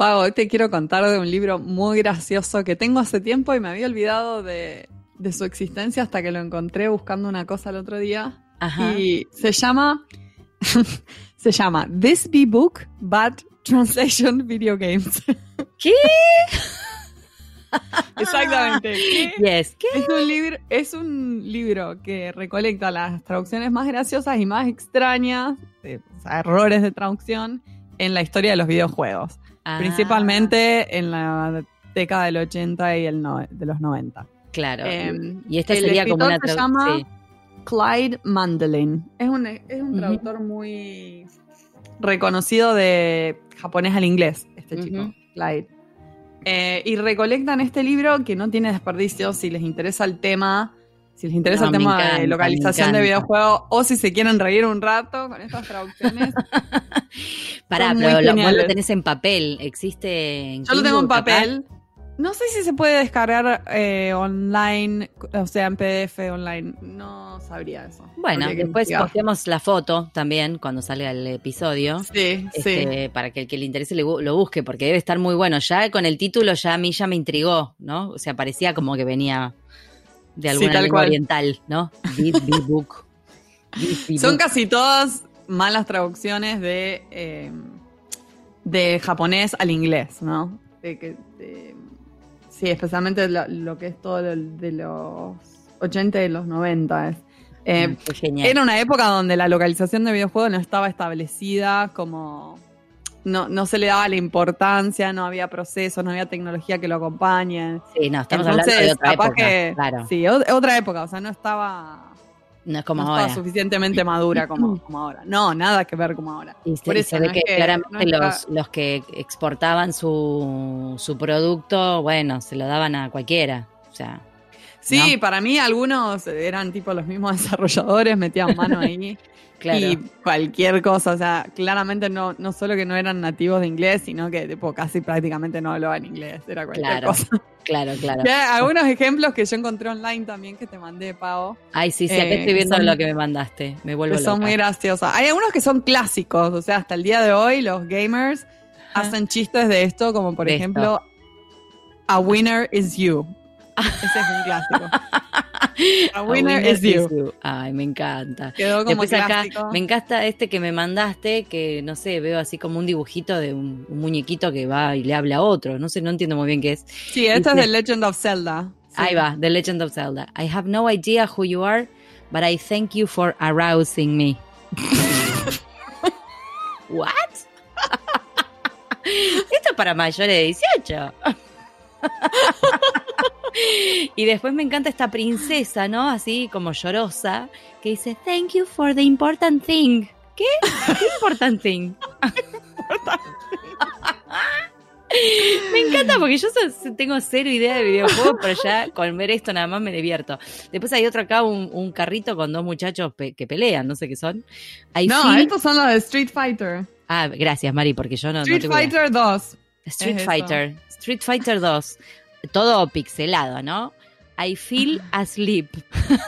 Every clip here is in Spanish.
Pau, hoy te quiero contar de un libro muy gracioso que tengo hace tiempo y me había olvidado de, de su existencia hasta que lo encontré buscando una cosa el otro día. Ajá. Y se llama, se llama This Be Book Bad Translation Video Games. ¿Qué? Exactamente. ¿Qué? Yes. ¿Qué? Es un, libro, es un libro que recolecta las traducciones más graciosas y más extrañas, o sea, errores de traducción en la historia de los videojuegos. Ah, Principalmente en la década del 80 y el no- de los 90. Claro. Em, y esta el sería como una se llama- sí. Clyde Mandelin. Es un, es un traductor muy reconocido de japonés al inglés, este chico, Clyde. Eh, y recolectan este libro que no tiene desperdicio si les interesa el tema, si les interesa No, el tema encanta, de localización de videojuegos o si se quieren reír un rato con estas traducciones. Pará, pero lo, vos lo tenés en papel. ¿Existe en Yo lo tengo en capaz? papel. No sé si se puede descargar eh, online, o sea, en PDF online. No sabría eso. Bueno, después investigar. posteamos la foto también cuando salga el episodio. Sí, sí. Este, para que el que le interese lo busque, porque debe estar muy bueno. Ya con el título ya a mí ya me intrigó, ¿no? O sea, parecía como que venía de Sí, alguna tal lengua cual. oriental, ¿no? This Big Book. Son Book. casi todas malas traducciones de, eh, de japonés al inglés, ¿no? De que, de- sí, especialmente lo, lo que es todo lo de los 80 y los 90. es. Eh, Mm. Era una época donde la localización de videojuegos no estaba establecida como... No, no se le daba la importancia, no había procesos, no había tecnología que lo acompañe. Sí, no, estamos Entonces, hablando de otra capaz época, que... claro. Sí, otra época, o sea, no estaba, No es como no estaba suficientemente madura como, como ahora. No, nada que ver como ahora. Y se, Por eso, se ve no que, es que claramente no los, los que exportaban su, su producto, bueno, se lo daban a cualquiera. O sea, Sí, ¿no? para mí algunos eran tipo los mismos desarrolladores, metían mano ahí. claro. Y cualquier cosa, o sea, claramente no, no solo que no eran nativos de inglés, sino que tipo casi prácticamente no hablaban inglés, era cualquier Claro, cosa. Claro, claro. Ya, algunos ejemplos que yo encontré online también que te mandé, Pau, Ay, sí, sí, acá Eh, estoy viendo son- lo que me mandaste. Me vuelvo que son muy graciosos. Hay algunos que son clásicos, o sea, hasta el día de hoy los gamers Ah. hacen chistes de esto, como por De ejemplo, A winner is you. Ese es un clásico. A A winner is you. Ay, me encanta. Quedó como Después acá clásico. me encanta este que me mandaste, que no sé, veo así como un dibujito de un, un muñequito que va y le habla a otro. No sé, no entiendo muy bien qué es. Sí, este es The Legend of Zelda. Sí. Ahí va, The Legend of Zelda. I have no idea who you are, but I thank you for arousing me. What? Esto es para mayores de 18. y después me encanta esta princesa, ¿no? Así como llorosa, que dice, Thank you for the important thing. ¿Qué? ¿Qué important thing? Me encanta porque yo tengo cero idea de videojuegos, pero ya con ver esto nada más me divierto. Después hay otro acá, un, un carrito con dos muchachos pe- que pelean, no sé qué son. I No, feel- estos son los de Street Fighter. Ah, gracias Mari, porque yo no, no Street tengo idea. Fighter 2. Street es eso. Fighter. Street Fighter 2. Todo pixelado, ¿no? I feel asleep.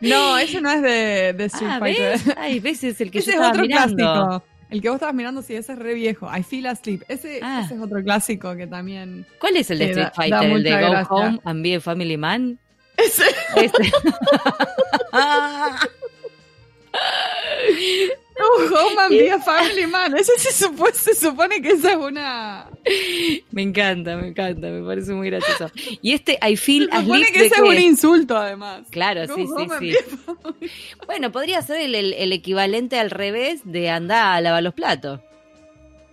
No, ese no es de, de Street Ah, Fighter. ¿ves? Ay, ves, es el que ese yo es estaba otro mirando. clásico. El que vos estabas mirando, sí, ese es re viejo. I Feel Asleep. Ese, Ah. ese es otro clásico que también. ¿Cuál es el de Street da- da Fighter? ¿El de Go gracia. Home and Be a Family Man? Ese. Este. Oh, Home and Be a Family Man. Ese se supone, se supone que esa es una. me encanta, me encanta, me parece muy gracioso. Y este I Se feel supone asleep que ese es un insulto, además. Claro, Go sí, sí, sí. Bueno, podría ser el, el- el equivalente al revés de andar a lavar los platos.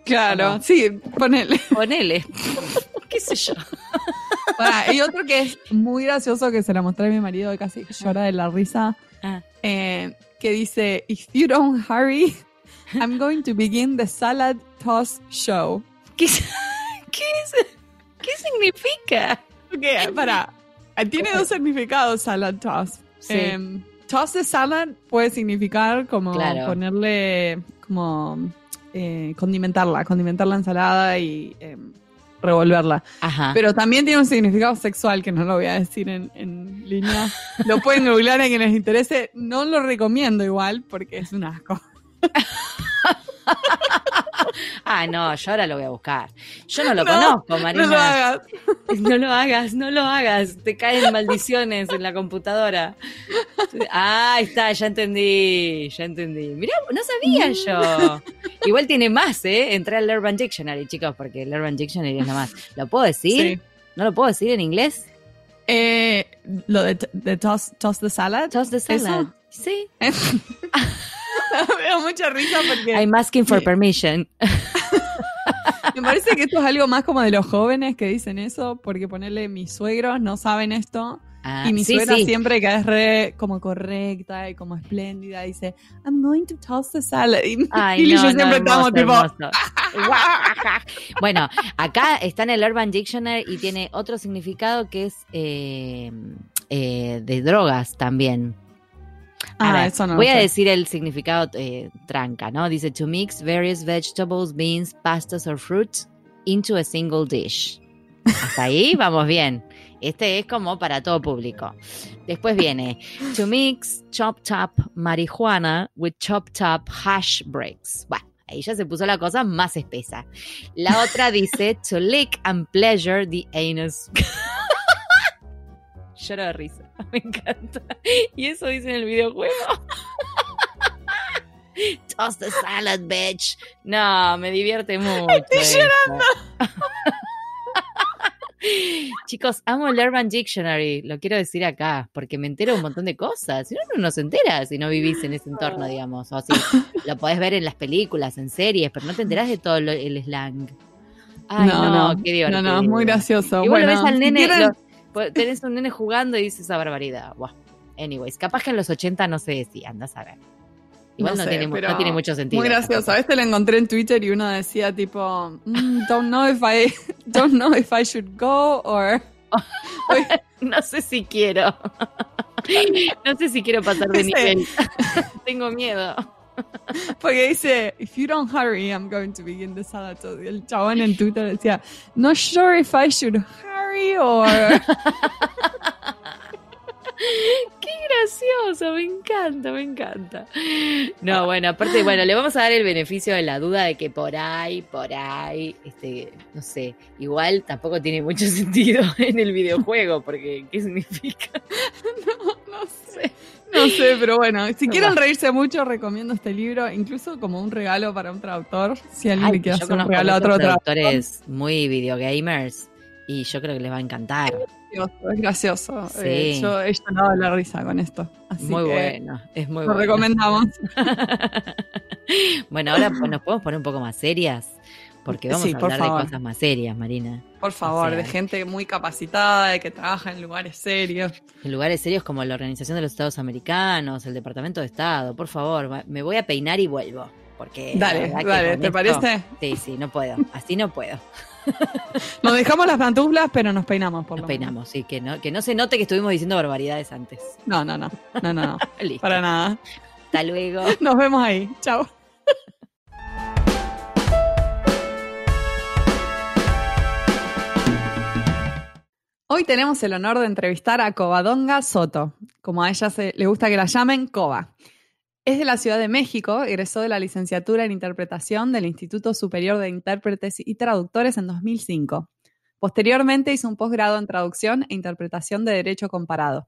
Claro, sí, ponele. Ponele. ¿Qué sé yo? Y otro que es muy gracioso que se la mostré a mi marido y casi llora de la risa. Ah. eh, que dice: If you don't hurry, I'm going to begin the salad toss show. ¿Qué, qué, qué significa? Ok, para. Tiene dos significados salad toss. Sí. Em, toss de salad puede significar como Claro. ponerle, como eh, condimentarla, condimentar la ensalada y em, revolverla. Ajá. Pero también tiene un significado sexual que no lo voy a decir en, en línea. Lo pueden googlear a quienes les interese. No lo recomiendo igual porque es un asco. Ah, no, yo ahora lo voy a buscar. Yo no lo No, conozco, Marina. No lo hagas. No lo hagas, no lo hagas. Te caen maldiciones en la computadora. Ah, ahí está, ya entendí, ya entendí. Mirá, no sabía yo. Igual tiene más, ¿eh? Entré al Urban Dictionary, chicos, porque el Urban Dictionary es nada más. ¿Lo puedo decir? Sí. ¿No lo puedo decir en inglés? Eh, lo de, de toss, toss the salad. Toast the salad. ¿Eso? Sí. Me da mucha risa porque I'm asking for permission. me parece que esto es algo más como de los jóvenes que dicen eso, porque ponerle mis suegros no saben esto. Ah, y mi sí, suegra sí. siempre que es re como correcta y como espléndida dice, I'm going to toss the salad. Y, Ay, y no, yo no, siempre hermoso, estamos tipo, bueno, acá está en el Urban Dictionary y tiene otro significado que es eh, eh, de drogas también. Ah, eso no voy a sé. decir el significado eh, tranca, ¿no? Dice to mix various vegetables, beans, pastas or fruits into a single dish. Hasta ahí vamos bien. Este es como para todo público. Después viene to mix chopped up marijuana with chopped up hash bricks. Bueno, ahí ya se puso la cosa más espesa. La otra dice to lick and pleasure the anus. Lloro de risa, me encanta. Y eso dice en el videojuego. Toss the salad, bitch. No, me divierte mucho. Estoy Chicos, amo el Urban Dictionary, lo quiero decir acá, porque me entero un montón de cosas. Si no, no se entera si no vivís en ese entorno, digamos. O si lo podés ver en las películas, en series, pero no te enterás de todo lo- el slang. Ay, no, qué divertido. No, no, es muy gracioso. Igual bueno, ves al si nene, quieren- lo- pues, tenés un nene jugando y dices esa barbaridad. Buah. Anyways, capaz que en los 80 no se decía, andás a ver. Igual no, sé, tiene, no tiene mucho sentido. Muy gracioso. tampoco. Este lo encontré en Twitter y uno decía tipo, "Mm, don't know if I, don't know if I should go or. No sé si quiero. No sé si quiero pasar de nivel. Tengo miedo. Porque dice, if you don't hurry, I'm going to begin the salad. El chabón en Twitter decía, not sure if I should hurry or. Qué gracioso, me encanta, me encanta. No, bueno, aparte, bueno, le vamos a dar el beneficio de la duda de que por ahí, por ahí, este, no sé, igual tampoco tiene mucho sentido en el videojuego, porque ¿qué significa? no sé. No sé, pero bueno, si No quieren va. reírse mucho, recomiendo este libro, incluso como un regalo para un traductor. Si alguien Ay, le quiere hacer un regalo a otro traductor. traductores muy videogamers y yo creo que les va a encantar. gracioso, es gracioso. Sí. Eh, yo he llorado de la risa con esto. Así muy que bueno, es muy Lo bueno. recomendamos. bueno, ahora pues, nos podemos poner un poco más serias, porque vamos Sí, a hablar de cosas más serias, Marina. Por favor, sea- de gente muy capacitada, de que trabaja en lugares serios. En lugares serios como la Organización de los Estados Americanos, el Departamento de Estado, por favor, me voy a peinar y vuelvo. Porque Dale, dale, ¿te esto- parece? Sí, sí, no puedo. Así no puedo. Nos dejamos las pantuflas, pero nos peinamos por Nos lo peinamos, sí, que no, que no se note que estuvimos diciendo barbaridades antes. menos. No, no, no. No, no, no. Listo. Para nada. Hasta luego. Nos vemos ahí. Chao. Hoy tenemos el honor de entrevistar a Covadonga Soto, como a ella se, le gusta que la llamen Cova. Es de la Ciudad de México, egresó de la licenciatura en interpretación del Instituto Superior de Intérpretes y Traductores en 2005. Posteriormente hizo un posgrado en traducción e interpretación de Derecho Comparado.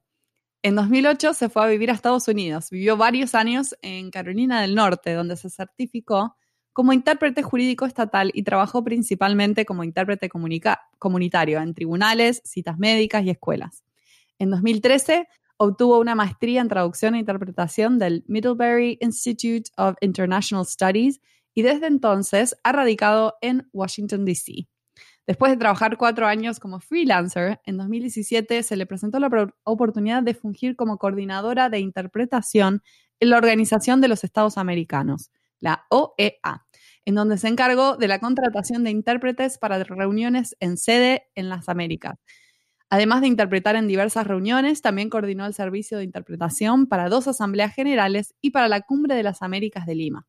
En 2008 se fue a vivir a Estados Unidos. Vivió varios años en Carolina del Norte, donde se certificó como intérprete jurídico estatal y trabajó principalmente como intérprete comunitario en tribunales, citas médicas y escuelas. En 2013 obtuvo una maestría en traducción e interpretación del Middlebury Institute of International Studies y desde entonces ha radicado en Washington, D.C. Después de trabajar cuatro años como freelancer, en 2017 se le presentó la oportunidad de fungir como coordinadora de interpretación en la Organización de los Estados Americanos, la OEA, en donde se encargó de la contratación de intérpretes para reuniones en sede en las Américas. Además de interpretar en diversas reuniones, también coordinó el servicio de interpretación para dos asambleas generales y para la Cumbre de las Américas de Lima.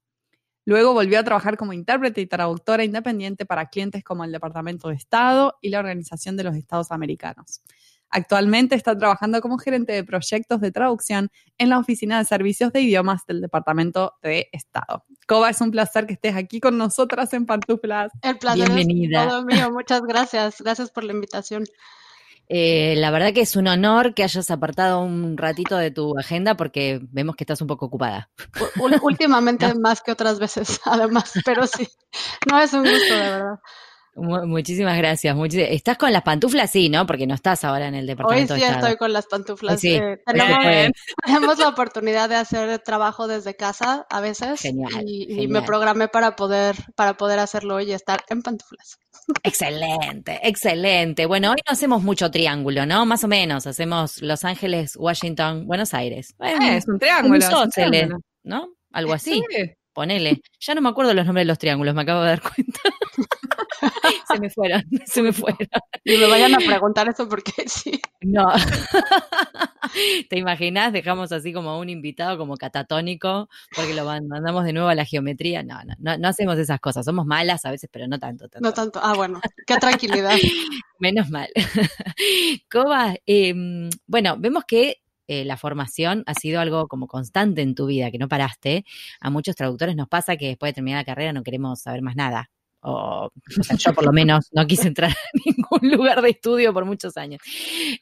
Luego volvió a trabajar como intérprete y traductora independiente para clientes como el Departamento de Estado y la Organización de los Estados Americanos. Actualmente está trabajando como gerente de proyectos de traducción en la Oficina de Servicios de Idiomas del Departamento de Estado. Coba, es un placer que estés aquí con nosotras en Pantuflas. El placer Bienvenida. es todo mío. Muchas gracias. Gracias por la invitación. Eh, la verdad que es un honor que hayas apartado un ratito de tu agenda porque vemos que estás un poco ocupada. Últimamente más que otras veces, además, pero sí, no es un gusto, de verdad. Muchísimas gracias. estás con las pantuflas, sí, ¿no? Porque no estás ahora en el departamento. Hoy sí estoy con las pantuflas. Sí, eh, tenemos, la oportunidad de hacer trabajo desde casa a veces. Genial y, me programé para poder, para poder hacerlo hoy y estar en pantuflas. Excelente, excelente. Bueno, hoy no hacemos mucho triángulo, ¿no? Más o menos. Hacemos Los Ángeles, Washington, Buenos Aires. Eh, es un triángulo. ¿no? Algo así. Ponele. Ya no me acuerdo los nombres de los triángulos, me acabo de dar cuenta. se me fueron, se me fueron. Y me vayan a preguntar eso porque sí. No. ¿Te imaginas? Dejamos así como un invitado como catatónico porque lo mandamos de nuevo a la geometría. No, no, no, hacemos esas cosas. Somos malas a veces, pero no tanto. No tanto. Ah, bueno. Qué tranquilidad. Menos mal. Coba, em, bueno, vemos que eh, la formación ha sido algo como constante en tu vida, que no paraste. A muchos traductores nos pasa que después de terminar la carrera no queremos saber más nada o, yo por lo menos no quise entrar a ningún lugar de estudio por muchos años,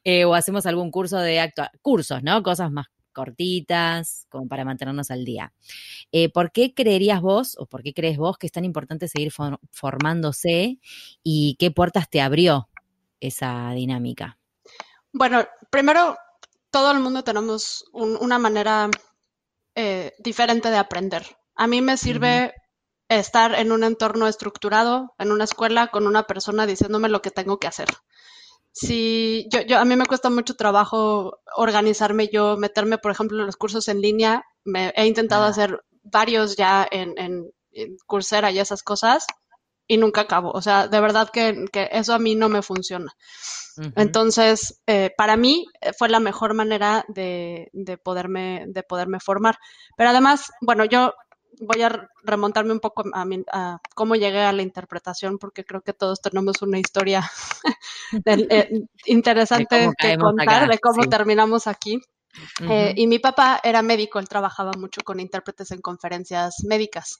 eh, o hacemos algún curso de acto, cursos, ¿no? Cosas más cortitas, como para mantenernos al día. Eh, ¿Por qué creerías vos, o por qué crees vos que es tan importante seguir formándose y qué puertas te abrió esa dinámica? Bueno, primero, todo el mundo tenemos una manera eh, diferente de aprender. A mí me sirve estar en un entorno estructurado, en una escuela, con una persona diciéndome lo que tengo que hacer. Si yo, yo, a mí me cuesta mucho trabajo organizarme yo, meterme, por ejemplo, en los cursos en línea. Me, he intentado ah. hacer varios ya en, en, Coursera y esas cosas y nunca acabo. O sea, de verdad que, que eso a mí no me funciona. Entonces, eh, para mí eh, fue la mejor manera de, de, poderme, de poderme formar. Pero además, bueno, yo voy a remontarme un poco a, cómo llegué a la interpretación, porque creo que todos tenemos una historia eh, interesante que contar de cómo terminamos aquí. Eh, y mi papá era médico, él trabajaba mucho con intérpretes en conferencias médicas.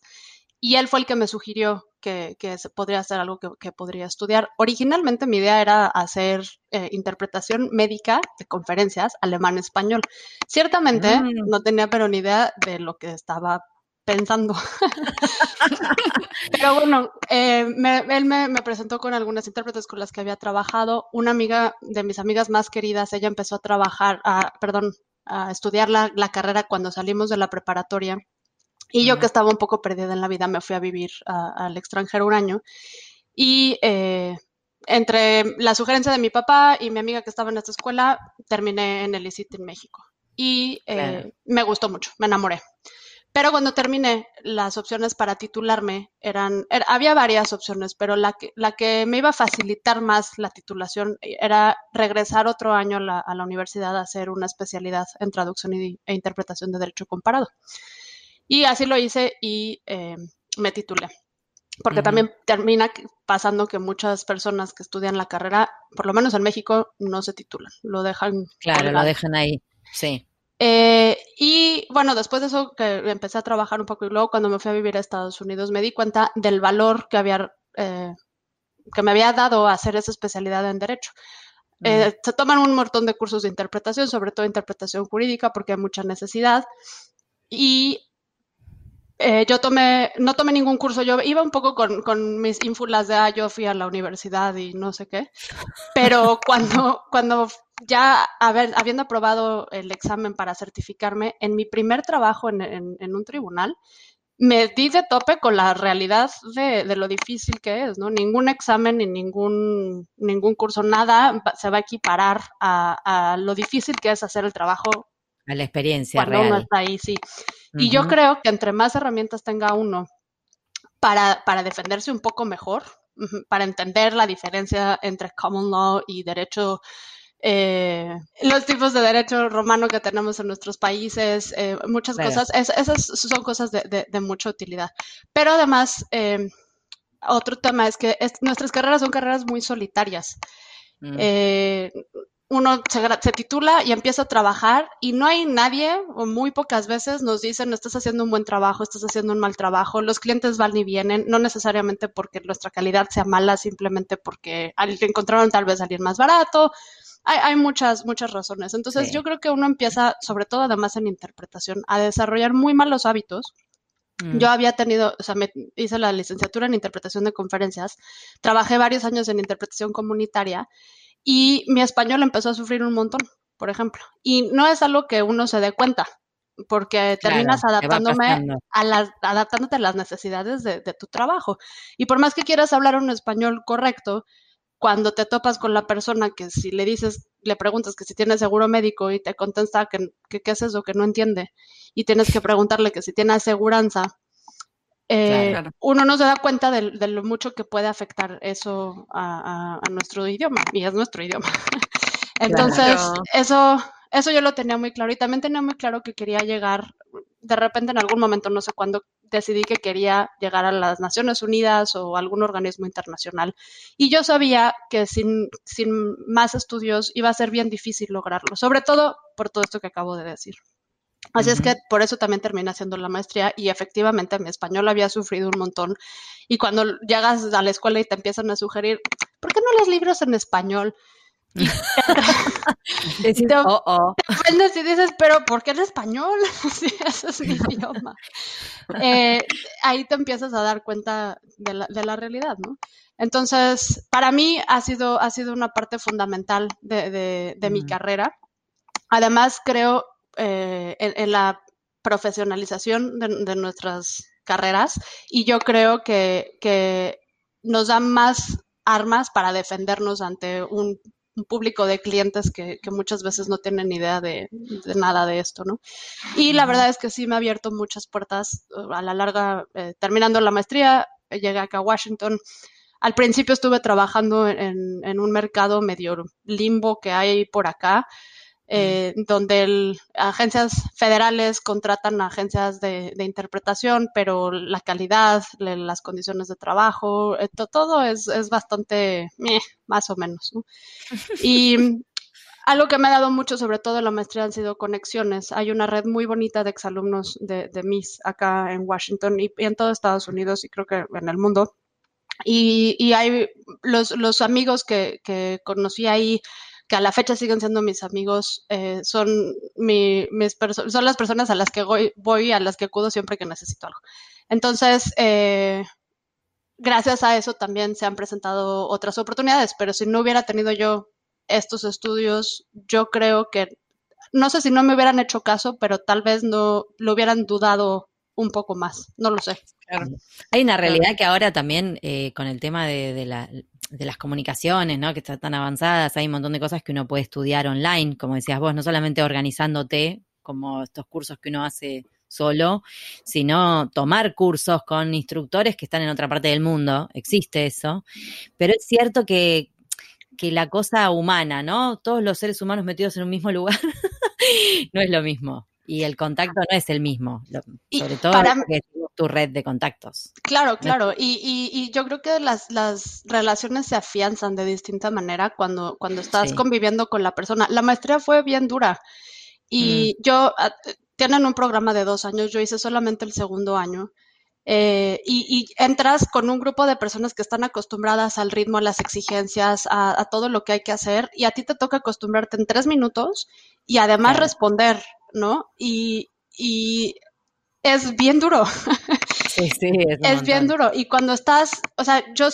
Y él fue el que me sugirió que, que podría ser algo que, podría estudiar. Originalmente mi idea era hacer eh, interpretación médica de conferencias alemán-español. Ciertamente mm. no tenía pero ni idea de lo que estaba pensando. Pero bueno, eh, él me, presentó con algunas intérpretes con las que había trabajado. Una amiga de mis amigas más queridas, ella empezó a trabajar, a, perdón, a estudiar la, carrera cuando salimos de la preparatoria. Y yo que estaba un poco perdida en la vida, me fui a vivir al extranjero un año. Y eh, entre la sugerencia de mi papá y mi amiga que estaba en esta escuela, terminé en el ICIT en México. Y eh, me gustó mucho, me enamoré. Pero cuando terminé, las opciones para titularme eran, había varias opciones, pero la que, la que me iba a facilitar más la titulación era regresar otro año a la universidad a hacer una especialidad en traducción e interpretación de derecho comparado. Y así lo hice y eh, me titulé. Porque también termina pasando que muchas personas que estudian la carrera, por lo menos en México, no se titulan, lo dejan. Claro, lo dejan ahí, sí. Eh, y bueno, después de eso que empecé a trabajar un poco y luego cuando me fui a vivir a Estados Unidos me di cuenta del valor que había eh, que me había dado hacer esa especialidad en derecho. Eh, se toman un montón de cursos de interpretación, sobre todo interpretación jurídica, porque hay mucha necesidad. Y yo tomé, no tomé ningún curso, yo iba un poco con, con mis ínfulas de, ah, yo fui a la universidad y no sé qué, pero cuando, cuando ya haber, habiendo aprobado el examen para certificarme, en mi primer trabajo en, en, un tribunal, me di de tope con la realidad de, de, lo difícil que es, ¿no? Ningún examen ni ningún, ningún curso, nada se va a equiparar a, a lo difícil que es hacer el trabajo. A la experiencia cuando uno está ahí, sí. Y yo creo que entre más herramientas tenga uno para, para defenderse un poco mejor, para entender la diferencia entre common law y derecho eh, los tipos de derecho romano que tenemos en nuestros países, eh, muchas cosas, esas son cosas de, mucha utilidad. Pero además, eh, otro tema es que nuestras carreras son carreras muy solitarias. Mm. uno se, titula y empieza a trabajar y no hay nadie o muy pocas veces nos dicen estás haciendo un buen trabajo, estás haciendo un mal trabajo, los clientes van y vienen, no necesariamente porque nuestra calidad sea mala, simplemente porque encontraron tal vez alguien más barato. Hay, muchas, muchas razones. Entonces yo creo que uno empieza, sobre todo además en interpretación, a desarrollar muy malos hábitos. Mm. Yo había tenido, o sea, me hice la licenciatura en interpretación de conferencias, trabajé varios años en interpretación comunitaria y mi español empezó a sufrir un montón, por ejemplo. Y no es algo que uno se dé cuenta, porque terminas adaptándome a las, adaptándote a las necesidades de, tu trabajo. Y por más que quieras hablar un español correcto, cuando te topas con la persona que si le dices, le preguntas que si tiene seguro médico y te contesta que, que qué es eso, que no entiende, y tienes que preguntarle que si tiene aseguranza, eh, uno no se da cuenta de, lo mucho que puede afectar eso a, nuestro idioma, y es nuestro idioma. Entonces, eso, eso yo lo tenía muy claro y también tenía muy claro que quería llegar, de repente en algún momento, no sé cuándo, decidí que quería llegar a las Naciones Unidas o algún organismo internacional. Y yo sabía que sin, sin más estudios iba a ser bien difícil lograrlo, sobre todo por todo esto que acabo de decir. Así es que por eso también terminé haciendo la maestría y efectivamente mi español había sufrido un montón. Y cuando llegas a la escuela y te empiezan a sugerir, ¿por qué no lees libros en español? Te, oh, oh. y dices, pero ¿por qué en español? sí, ese es mi idioma. Eh, ahí te empiezas a dar cuenta de la, de la, realidad, ¿no? Entonces, para mí ha sido, ha sido una parte fundamental de, de, mi carrera. Además, creo eh, en, la profesionalización de, nuestras carreras y yo creo que, nos da más armas para defendernos ante un, público de clientes que, muchas veces no tienen idea de, nada de esto, ¿no? Y la verdad es que sí me ha abierto muchas puertas uh, a la larga, eh, terminando la maestría, llegué acá a Washington. Al principio estuve trabajando en, en un mercado medio limbo que hay por acá, eh, donde agencias federales contratan a agencias de, interpretación, pero la calidad, las condiciones de trabajo, eh, todo es, bastante más o menos. Y algo que me ha dado mucho, sobre todo en la maestría, han sido conexiones. Hay una red muy bonita de exalumnos de, de MIS acá en Washington y, en todo Estados Unidos y creo que en el mundo. Y, hay los, los amigos que, que conocí ahí que a la fecha siguen siendo mis amigos, eh, son, mi, mis son las personas a las que voy, voy, a las que acudo siempre que necesito algo. Entonces, eh, gracias a eso también se han presentado otras oportunidades, pero si no hubiera tenido yo estos estudios, yo creo que, no sé si no me hubieran hecho caso, pero tal vez no lo hubieran dudado un poco más, no lo sé. Hay una realidad que ahora también eh, con el tema de, la, de, las comunicaciones, ¿no? Que están tan avanzadas, hay un montón de cosas que uno puede estudiar online, como decías vos, no solamente organizándote, como estos cursos que uno hace solo, sino tomar cursos con instructores que están en otra parte del mundo, existe eso, pero es cierto que, que la cosa humana, ¿no? Todos los seres humanos metidos en un mismo lugar, no es lo mismo y el contacto no es el mismo, sobre todo para, tu red de contactos. Claro, claro, y, y, yo creo que las, las, relaciones se afianzan de distinta manera cuando, cuando estás conviviendo con la persona. La maestría fue bien dura y mm. yo, ah, tienen un programa de dos años, yo hice solamente el segundo año. Eh, y, entras con un grupo de personas que están acostumbradas al ritmo, a las exigencias, a, todo lo que hay que hacer, y a ti te toca acostumbrarte en tres minutos y además responder, ¿no? Y, es bien duro. Sí, sí, es, es bien duro. Y cuando estás, o sea, yo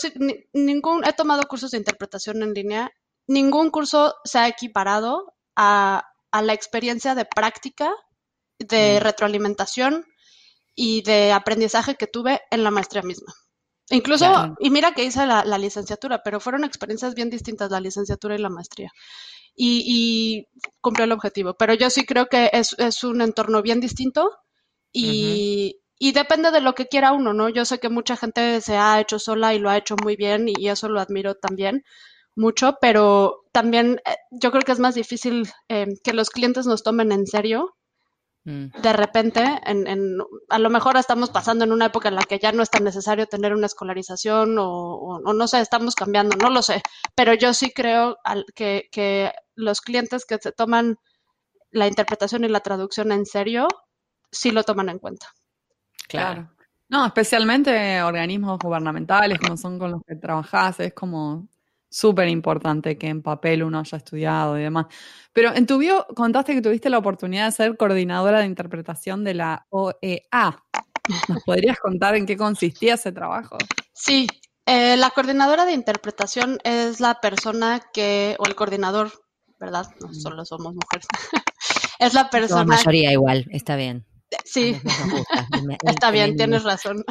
ningún, he tomado cursos de interpretación en línea, ningún curso se ha equiparado a, la experiencia de práctica, de mm. retroalimentación y de aprendizaje que tuve en la maestría misma. Incluso, y mira que hice la, licenciatura, pero fueron experiencias bien distintas la licenciatura y la maestría. Y, cumplió el objetivo. Pero yo sí creo que es, es un entorno bien distinto y, y, depende de lo que quiera uno, ¿no? Yo sé que mucha gente se ha hecho sola y lo ha hecho muy bien y eso lo admiro también mucho, pero también eh, yo creo que es más difícil eh, que los clientes nos tomen en serio. De repente, en, a lo mejor estamos pasando en una época en la que ya no es tan necesario tener una escolarización o, no sé, estamos cambiando, no lo sé, pero yo sí creo que, que los clientes que se toman la interpretación y la traducción en serio, sí lo toman en cuenta. Claro. No, especialmente organismos gubernamentales como son con los que trabajás, es como súper importante que en papel uno haya estudiado y demás. Pero en tu bio contaste que tuviste la oportunidad de ser coordinadora de interpretación de la OEA. ¿Nos podrías contar en qué consistía ese trabajo? Sí, eh, la coordinadora de interpretación es la persona que, o el coordinador, ¿verdad? No mm. solo somos mujeres. es la persona. La mayoría igual, está bien. Sí, está bien, tienes razón.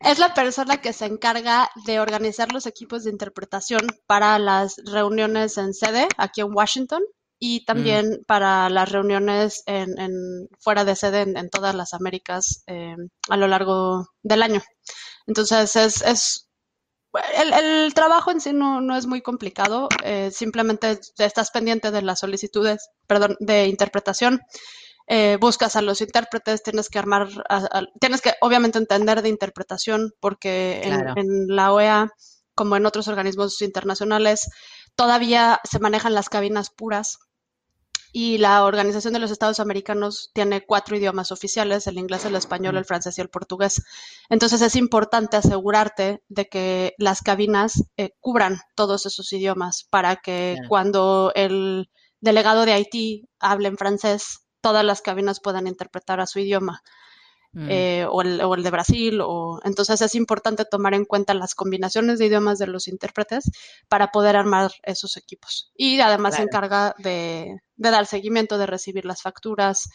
es la persona que se encarga de organizar los equipos de interpretación para las reuniones en sede aquí en Washington y también mm. para las reuniones en, fuera de sede en, todas las Américas eh, a lo largo del año. Entonces es, es el, trabajo en sí no, es muy complicado, eh, simplemente estás pendiente de las solicitudes, perdón, de interpretación eh, buscas a los intérpretes, tienes que armar, tienes que obviamente entender de interpretación, porque en, la OEA, como en otros organismos internacionales, todavía se manejan las cabinas puras. Y la Organización de los Estados Americanos tiene cuatro idiomas oficiales, el inglés, el español, el francés y el portugués. Entonces es importante asegurarte de que las cabinas eh, cubran todos esos idiomas para que cuando el delegado de Haití hable en francés, todas las cabinas puedan interpretar a su idioma. Mm. Eh, o, el, de Brasil, o entonces es importante tomar en cuenta las combinaciones de idiomas de los intérpretes para poder armar esos equipos. Y además se encarga de, dar seguimiento, de recibir las facturas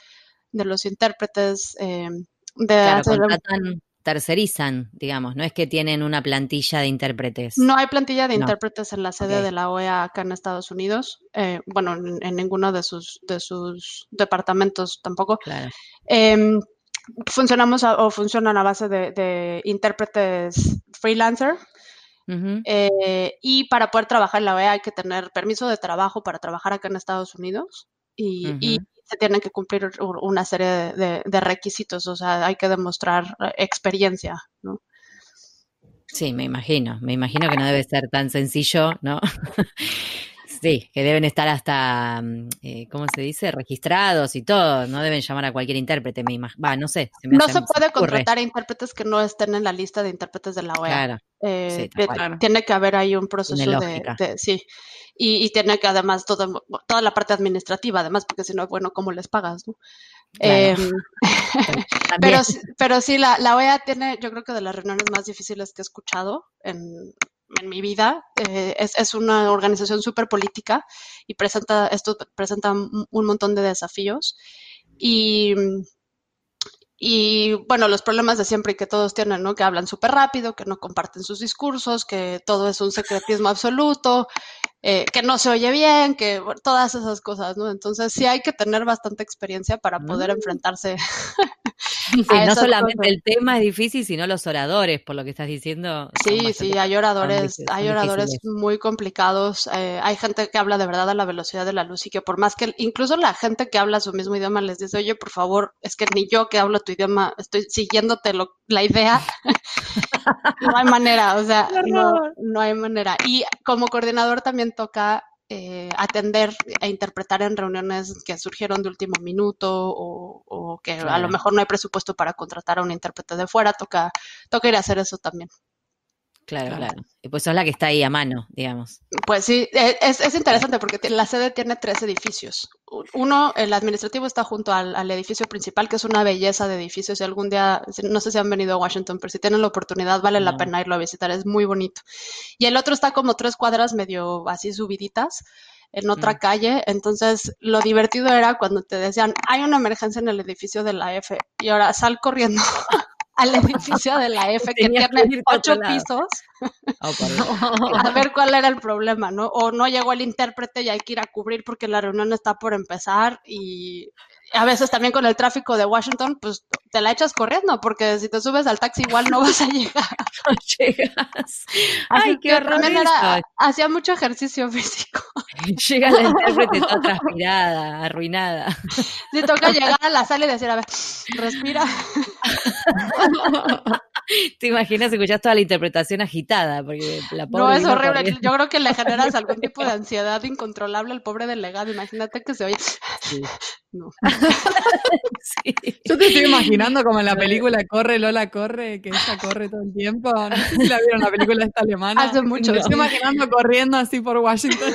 de los intérpretes, eh, de tercerizan, digamos, no es que tienen una plantilla de intérpretes. No hay plantilla de intérpretes en la sede de la OEA acá en Estados Unidos, eh, bueno, en, ninguno de sus, de sus departamentos tampoco. Em, funcionamos o funcionan a base de, intérpretes freelancer. Eh, y para poder trabajar en la OEA hay que tener permiso de trabajo para trabajar acá en Estados Unidos y se tienen que cumplir una serie de, requisitos, o sea, hay que demostrar eh, experiencia, ¿no? Sí, me imagino, me imagino que no debe ser tan sencillo, ¿no? sí, que deben estar hasta, mm, eh, ¿cómo se dice? Registrados y todo, no deben llamar a cualquier intérprete, me imagino. Va, no sé. no se puede contratar a intérpretes que no estén en la lista de intérpretes de la OEA. Claro. Eh, tiene que haber ahí un proceso de, sí y, tiene que además todo, toda la parte administrativa, además, porque si no, bueno, ¿cómo les pagas? No? Em, pero, pero sí, la, la, OEA tiene, yo creo que de las reuniones más difíciles que he escuchado en, en mi vida. Eh, es, es, una organización súper política y presenta, esto presenta un montón de desafíos. Y y bueno, los problemas de siempre que todos tienen, ¿no? Que hablan súper rápido, que no comparten sus discursos, que todo es un secretismo absoluto, eh, que no se oye bien, que todas esas cosas, ¿no? Entonces sí hay que tener bastante experiencia para poder mm. enfrentarse. No solamente el tema es difícil, sino los oradores, por lo que estás diciendo. Sí, sí, hay oradores, hay oradores muy complicados. Eh, hay gente que habla de verdad a la velocidad de la luz y que por más que incluso la gente que habla su mismo idioma les dice, oye, por favor, es que ni yo que hablo tu idioma estoy siguiéndote la idea. no hay manera, o sea, no, no hay manera. Y como coordinador también toca eh, atender e interpretar en reuniones que surgieron de último minuto o, que a lo mejor no hay presupuesto para contratar a un intérprete de fuera, toca, toca ir a hacer eso también. Claro, claro. Y pues sos la que está ahí a mano, digamos. Pues sí, e, es, es interesante porque la sede tiene tres edificios. Uno, el administrativo está junto al, edificio principal, que es una belleza de edificios. Si algún día, no sé si han venido a Washington, pero si tienen la oportunidad, vale la pena irlo a visitar, es muy bonito. Y el otro está como tres cuadras medio así subiditas en otra mm. calle. Entonces, lo divertido era cuando te decían, hay una emergencia en el edificio de la F y ahora sal corriendo al edificio de la F que Tenías que tiene a ocho pisos. Oh, a ver cuál era el problema, ¿no? O no llegó el intérprete y hay que ir a cubrir porque la reunión está por empezar y a veces también con el tráfico de Washington, pues te la echas corriendo porque si te subes al taxi igual no vas a llegar. No llegas. Así Ay, qué horror hacía mucho ejercicio físico. Llega la intérprete toda transpirada, arruinada. Si toca llegar a la sala y decir, a ver, respira. ¿Te imaginas escuchás toda la interpretación agitada? Porque la pobre No, es horrible. corriendo. Yo creo que le generas algún tipo de ansiedad incontrolable al pobre delegado. Imagínate que se oye. Sí. No. Sí. Yo te estoy imaginando como en la película Corre, Lola, corre, que ella corre todo el tiempo. No sé si la vieron la película esta alemana. Hace mucho. Me estoy imaginando corriendo así por Washington.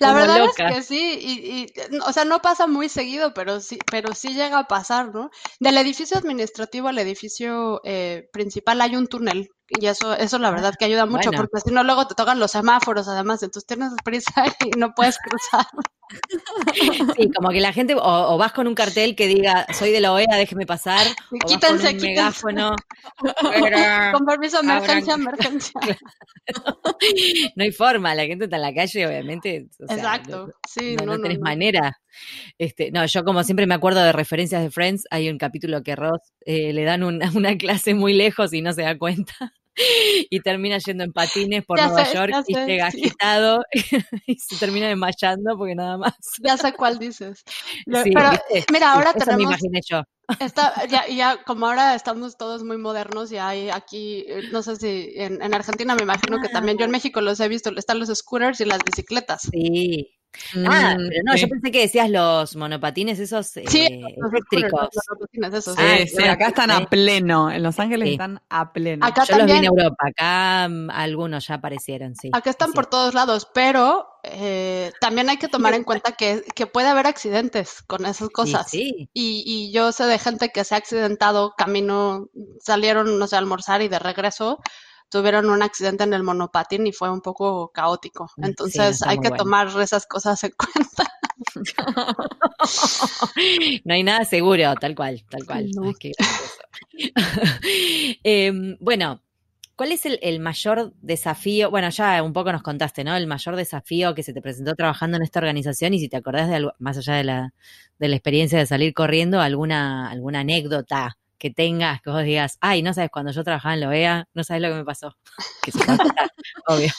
La Como verdad loca. es que sí, y, y, o sea, no pasa muy seguido, pero sí, pero sí llega a pasar, ¿no? Del edificio administrativo al edificio eh, principal hay un túnel, y eso, eso la verdad que ayuda mucho, bueno. porque si no luego te tocan los semáforos además, entonces tienes prisa y no puedes cruzar. Sí, como que la gente, o, o vas con un cartel que diga, soy de la OEA, déjeme pasar, o vas Quítense, con un megáfono. Pero Con permiso, emergencia, abran- emergencia. no hay forma, la gente está en la calle, obviamente. o sea, Exacto, sí, no, no, no no, tenés no. manera. Este, no, yo como siempre me acuerdo de referencias de Friends, hay un capítulo que Ross eh, le dan una clase muy lejos y no se da cuenta. Y termina yendo en patines por Ya Nueva sé, York y sé, llega sí. agitado y se termina desmayando porque nada más. Ya sé cuál dices. Lo- Sí, pero ¿viste? mira, ahora Eso me tenemos imaginé yo. Esta, ya, ya, como ahora estamos todos muy modernos, ya hay aquí, no sé si en, en Argentina me imagino que también, yo en México los he visto, están los scooters y las bicicletas. Sí. Ah, Mm, pero no, sí. yo pensé que decías los monopatines esos eh, Sí, eléctricos. los monopatines, esos. Sí, Ah, sí, acá están a pleno. En Los Ángeles Sí. están a pleno. Acá Yo los vi en también, Europa, acá mm, algunos ya aparecieron, sí. acá están sí. por todos lados, pero eh, también hay que tomar en cuenta que, que puede haber accidentes con esas Sí, cosas. Sí, Y, y yo sé de gente que se ha accidentado camino, salieron, no sé, a almorzar y de regreso tuvieron un accidente en el monopatín y fue un poco caótico. Sí, Entonces hay que bueno. tomar esas cosas en cuenta. no hay nada seguro, tal cual, tal cual. No. Em, bueno, ¿cuál es el, el mayor desafío? Bueno, ya un poco nos contaste, ¿no? El mayor desafío que se te presentó trabajando en esta organización y si te acordás de algo, más allá de la, de la experiencia de salir corriendo, alguna, alguna anécdota que tengas, que vos digas, ay, no sabes, cuando yo trabajaba en la OEA, no sabes lo que me pasó. Que se pueda contar, obvio.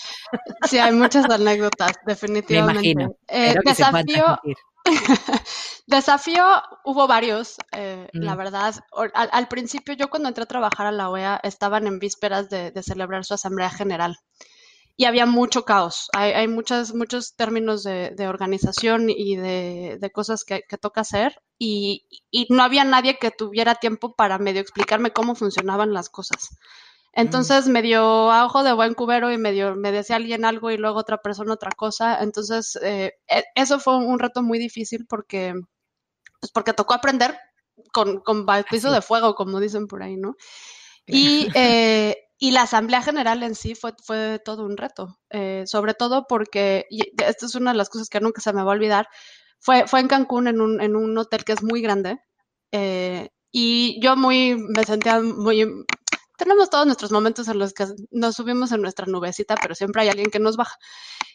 Sí, hay muchas anécdotas, definitivamente. imagino. Eh, desafío, desafío, hubo varios, eh, la Mm. verdad. Al, al principio, yo cuando entré a trabajar a la OEA, estaban en vísperas de, de celebrar su asamblea general. Y había mucho caos. Hay, hay muchas, muchos términos de, de organización y de, de cosas que, que toca hacer. Y, y no había nadie que tuviera tiempo para medio explicarme cómo funcionaban las cosas. Entonces medio a ojo de buen cubero y medio me decía alguien algo y luego otra persona otra cosa. Entonces eh, e- eso fue un reto muy difícil porque, pues porque tocó aprender con, con bautizo de fuego, como dicen por ahí, ¿no? Y, eh, y la Asamblea General en sí fue, fue todo un reto, eh, sobre todo porque, y esta es una de las cosas que nunca se me va a olvidar, fue, fue en Cancún, en un, en un hotel que es muy grande, eh, y yo muy, me sentía muy... Tenemos todos nuestros momentos en los que nos subimos en nuestra nubecita, pero siempre hay alguien que nos baja.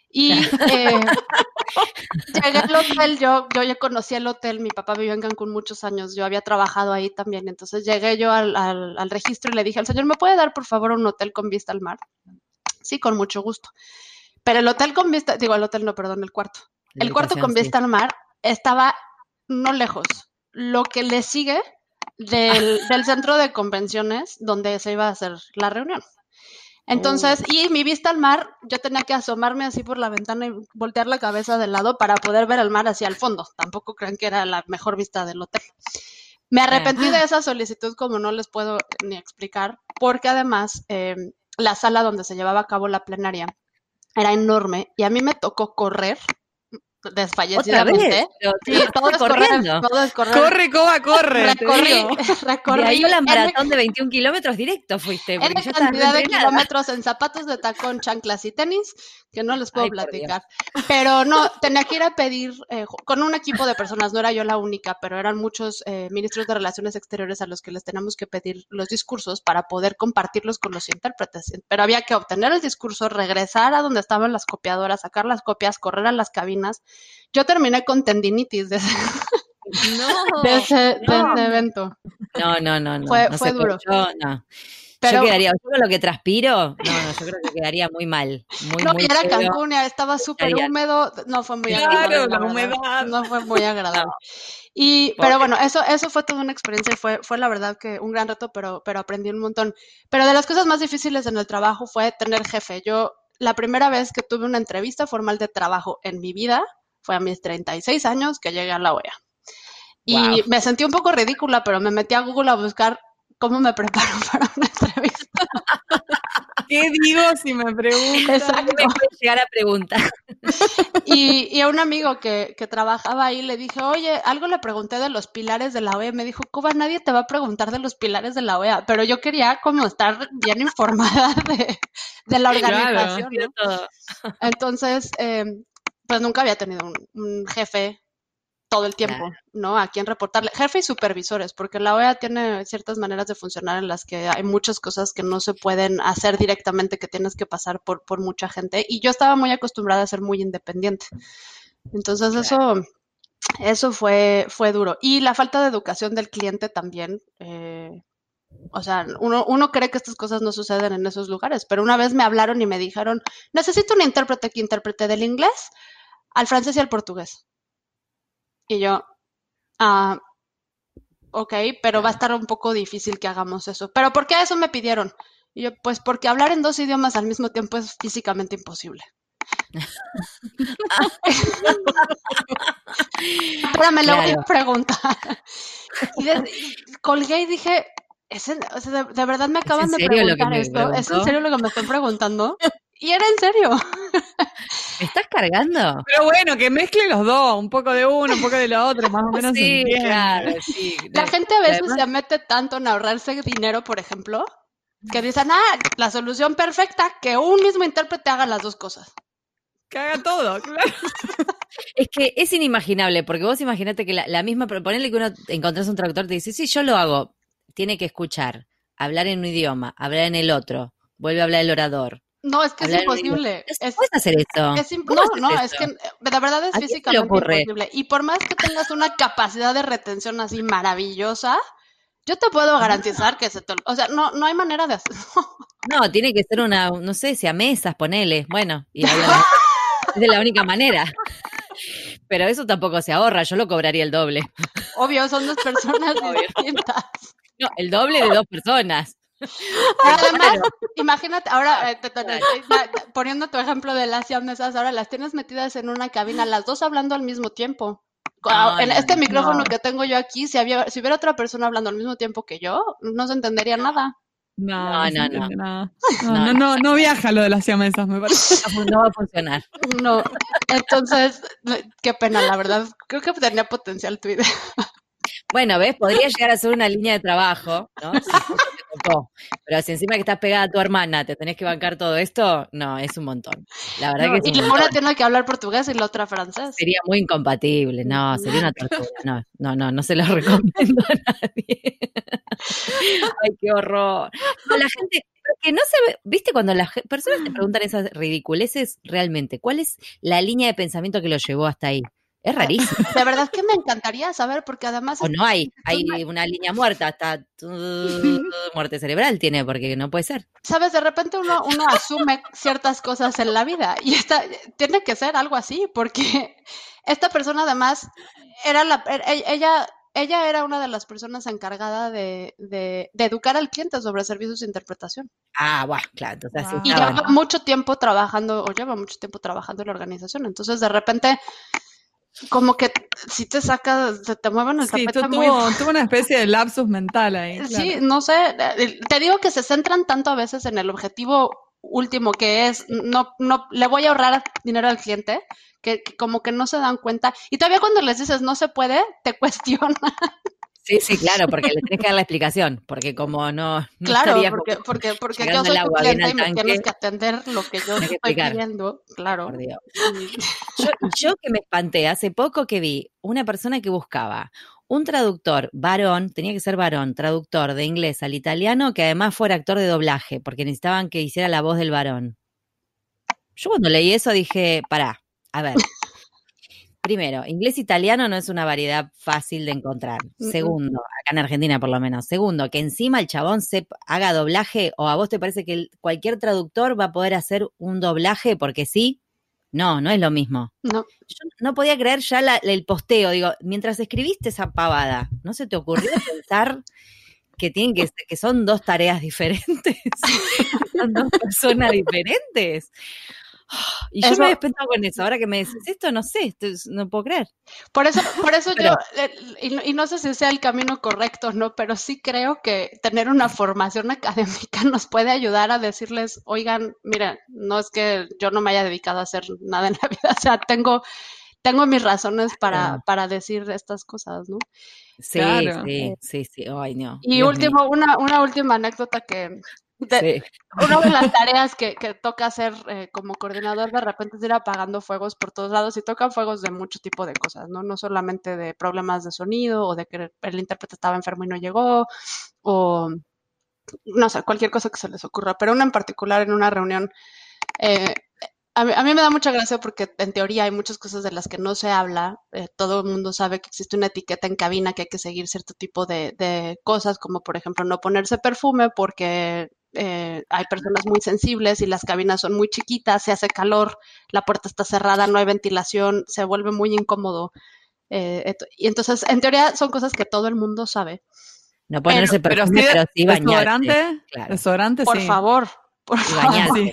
Y eh, llegué al hotel, yo, yo ya conocí el hotel, mi papá vivió en Cancún muchos años, yo había trabajado ahí también, entonces llegué yo al, al, al registro y le dije al señor, ¿me puede dar por favor un hotel con vista al mar? Sí, con mucho gusto. Pero el hotel con vista, digo, el hotel no, perdón, el cuarto. La El cuarto con sí. vista al mar estaba no lejos. Lo que le sigue del, del centro de convenciones donde se iba a hacer la reunión. Entonces, y mi vista al mar, yo tenía que asomarme así por la ventana y voltear la cabeza de lado para poder ver el mar hacia el fondo. Tampoco crean que era la mejor vista del hotel. Me arrepentí de esa solicitud como no les puedo ni explicar, porque además eh, la sala donde se llevaba a cabo la plenaria era enorme y a mí me tocó correr desfallecidamente. Sí, todo es corriendo. todo es correr. Corre, Coba, corre. Recorrí, recorrí. De ahí la maratón de 21 kilómetros directo fuiste. En la cantidad de kilómetros en zapatos de tacón, chanclas y tenis, que no les puedo platicar. Pero no, tenía que ir a pedir eh, con un equipo de personas, no era yo la única, pero eran muchos eh, ministros de Relaciones Exteriores a los que les tenemos que pedir los discursos para poder compartirlos con los intérpretes. Pero había que obtener el discurso, regresar a donde estaban las copiadoras, sacar las copias, correr a las cabinas. Yo terminé con tendinitis de ese, No, de ese, no. de ese evento. no, no, no. no, Fue- no fue duro. Yo, no. Pero- yo quedaría, yo con lo que transpiro, no, no, yo creo que quedaría muy mal. Muy, No, muy y era. Cancún, estaba súper húmedo, no fue muy Claro, agradable. la verdad. humedad. No fue muy agradable. Y, pero bueno, eso, eso fue toda una experiencia y fue, fue la verdad que un gran reto, pero, pero aprendí un montón. Pero de las cosas más difíciles en el trabajo fue tener jefe. Yo, la primera vez que tuve una entrevista formal de trabajo en mi vida fue a mis 36 años que llegué a la OEA. Y Wow. me sentí un poco ridícula, pero me metí a Google a buscar cómo me preparo para una entrevista. ¿Qué digo si me preguntan? Exacto. Me llegar a preguntar. Y, y a un amigo que, que trabajaba ahí le dije, oye, algo le pregunté de los pilares de la OEA. Me dijo, Cuba, nadie te va a preguntar de los pilares de la OEA. Pero yo quería como estar bien informada de, de la organización. Entonces, eh, pues nunca había tenido un, un jefe todo el tiempo, Claro. ¿no? A quien reportarle. Jefe y supervisores, porque la OEA tiene ciertas maneras de funcionar en las que hay muchas cosas que no se pueden hacer directamente, que tienes que pasar por, por mucha gente. Y yo estaba muy acostumbrada a ser muy independiente. Entonces, eso, eso fue, fue duro. Y la falta de educación del cliente también. eh, o sea, uno, uno cree que estas cosas no suceden en esos lugares, pero una vez me hablaron y me dijeron, necesito un intérprete que interprete del inglés al francés y al portugués. Y yo, ah, ok, pero va a estar un poco difícil que hagamos eso. ¿Pero por qué eso me pidieron? Y yo, pues porque hablar en dos idiomas al mismo tiempo es físicamente imposible. Ahora me lo voy a Claro. preguntar. Y, de- y colgué y dije, ¿es en- o sea, de, de verdad me acaban de preguntar esto? ¿Es en serio lo que me están preguntando? Y era en serio. ¿Me estás cargando? Pero bueno, que mezcle los dos, un poco de uno, un poco de lo otro, más o menos Sí, claro, sí. La gente a veces Además- se mete tanto en ahorrarse dinero, por ejemplo, que dicen, ah, la solución perfecta, que un mismo intérprete haga las dos cosas. Que haga todo, claro. Es que es inimaginable, porque vos imaginate que la, la misma, ponele que uno encontrás un traductor y te dice, sí, yo lo hago. Tiene que escuchar, hablar en un idioma, hablar en el otro, vuelve a hablar el orador. No, es que es imposible. Es, puedes hacer eso. es im- ¿Cómo no, no, es que la verdad es ¿A quién se le físicamente imposible. Y por más que tengas una capacidad de retención así maravillosa, yo te puedo garantizar que se te... O sea, no, no hay manera de hacerlo. No, tiene que ser una, no sé, si a mesas, ponele. Bueno, y es de la única manera. Pero eso tampoco se ahorra, yo lo cobraría el doble. Obvio, son dos personas distintas. No, el doble de dos personas. Además, imagínate, ahora eh, te- te- te- poniendo tu ejemplo de las siamesas, ahora las tienes metidas en una cabina, las dos hablando al mismo tiempo. No, en este no. micrófono que tengo yo aquí, si, había, si hubiera otra persona hablando al mismo tiempo que yo, no se entendería nada. No, No, no, no, no. No, no, viaja lo de las siamesas, me parece. No va a funcionar. No, entonces, qué pena, la verdad. Creo que tenía potencial tu idea. Bueno, ¿ves? Podría llegar a ser una línea de trabajo, ¿no? Tocó. Pero si encima que estás pegada a tu hermana, te tenés que bancar todo esto, no, es un montón. La verdad No, que es y un la una tiene que hablar portugués y la otra francés. Sería muy incompatible, no, sería una tortura. No, no, no, no se lo recomiendo a nadie. Ay, qué horror. No, la gente, porque no se ve, viste, cuando las personas te preguntan esas ridiculeces, realmente, ¿cuál es la línea de pensamiento que lo llevó hasta ahí? Es rarísimo. De verdad que me encantaría saber, porque además O no hay, hay una línea muerta, hasta muerte cerebral tiene, porque no puede ser. sabes, de repente uno, uno asume ciertas cosas en la vida y esta, tiene que ser algo así, porque esta persona además era la, er- e- ella, ella era una de las personas encargada de, de, de educar al cliente sobre servicios de interpretación. Ah, bueno, claro, entonces. Y lleva mucho tiempo trabajando, o lleva mucho tiempo trabajando en la organización. Entonces, de repente, como que si te saca, se te mueven el Sí, tapete tú- muy tuvo, tuvo una especie de lapsus mental ahí. Sí, claro. no sé, eh, te digo que se centran tanto a veces en el objetivo último que es, no, no, le voy a ahorrar dinero al cliente, que, que como que no se dan cuenta. Y todavía cuando les dices no se puede, te cuestionan. Sí, sí, claro, porque le tienes que dar la explicación, porque como no, no Claro, porque, porque, porque yo soy tu cliente y me tienes que atender lo que yo estoy explicar. pidiendo, claro. Por Dios. Sí. Yo, yo que me espanté, hace poco que vi una persona que buscaba un traductor varón, tenía que ser varón, traductor de inglés al italiano, que además fuera actor de doblaje, porque necesitaban que hiciera la voz del varón. Yo cuando leí eso dije, pará, a ver. Primero, inglés-italiano no es una variedad fácil de encontrar. Mm, mm. Segundo, acá en Argentina por lo menos. Segundo, que encima el chabón se haga doblaje o a vos te parece que cualquier traductor va a poder hacer un doblaje porque sí. No, no es lo mismo. No, Yo no podía creer ya la- el posteo. Digo, mientras escribiste esa pavada, ¿no se te ocurrió pensar que tienen que, que son dos tareas diferentes? son dos personas diferentes. Y yo me pensado con eso. Ahora que me decís esto, no sé, esto es- no puedo creer. Por eso, por eso Pero- yo, eh, y, no- y no sé si sea el camino correcto, ¿no? Pero sí creo que tener una formación académica nos puede ayudar a decirles, oigan, mira, no es que yo no me haya dedicado a hacer nada en la vida, o sea, tengo, tengo mis razones para, Claro. para decir estas cosas, ¿no? Sí, Claro. sí, sí, sí. Ay, no. Y Dios último, una, una última anécdota que de-. Sí. una de las tareas que, que toca hacer eh, como coordinador de repente es ir apagando fuegos por todos lados y tocan fuegos de mucho tipo de cosas, ¿no? No solamente de problemas de sonido o de que el intérprete estaba enfermo y no llegó o no sé, cualquier cosa que se les ocurra, pero una en particular en una reunión. eh, a, mí, a mí me da mucha gracia porque en teoría hay muchas cosas de las que no se habla. eh, todo el mundo sabe que existe una etiqueta en cabina que hay que seguir cierto tipo de, de cosas, como por ejemplo no ponerse perfume porque eh, hay personas muy sensibles y las cabinas son muy chiquitas, se hace calor, la puerta está cerrada, no hay ventilación, se vuelve muy incómodo. eh, y entonces, en teoría, son cosas que todo el mundo sabe. No ponerse Pero perfume, sí, pero sí bañarse. desodorante, Claro. desodorante Por sí. favor, por Y favor. bañarse, Sí.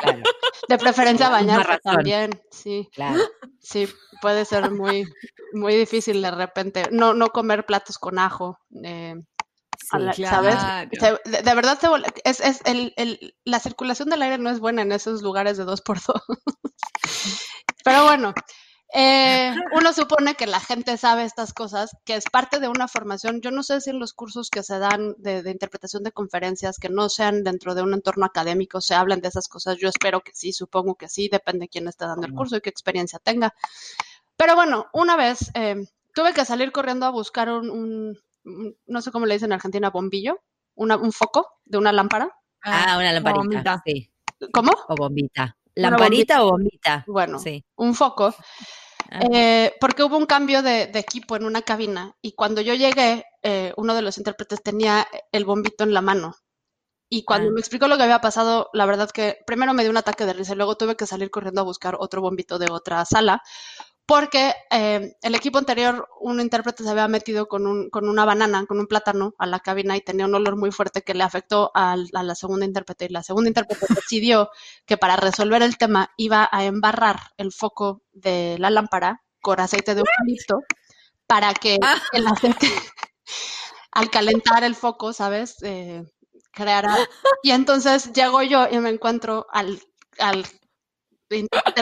claro, De preferencia bañarse también, sí. claro. Sí, puede ser muy, muy difícil de repente. No, no comer platos con ajo. eh, Sí, la- claro. ¿Sabes? Se- de, de verdad, es, es el, el- la circulación del aire no es buena en esos lugares de dos por dos. Pero bueno, eh, uno supone que la gente sabe estas cosas, que es parte de una formación. Yo no sé si en los cursos que se dan de, de interpretación de conferencias, que no sean dentro de un entorno académico, se hablan de esas cosas. Yo espero que sí, supongo que sí, depende de quién esté dando el curso y qué experiencia tenga. Pero bueno, una vez eh, tuve que salir corriendo a buscar un- no sé cómo le dicen en Argentina, bombillo, una- un foco de una lámpara. Ah, una lamparita, bombita. sí. ¿Cómo? O bombita. ¿Lamparita o bombita? Bueno, Sí. un foco. Ah. Eh, porque hubo un cambio de, de equipo en una cabina y cuando yo llegué, eh, uno de los intérpretes tenía el bombito en la mano. Y cuando Ah. me explicó lo que había pasado, la verdad que primero me dio un ataque de risa y luego tuve que salir corriendo a buscar otro bombito de otra sala porque eh, el equipo anterior, un intérprete se había metido con, un, con una banana, con un plátano a la cabina y tenía un olor muy fuerte que le afectó al- a la segunda intérprete. Y la segunda intérprete decidió que para resolver el tema iba a embarrar el foco de la lámpara con aceite de eucalipto para que Ah. el aceite, al calentar el foco, ¿sabes? Eh, creara. Y entonces llego yo y me encuentro al, al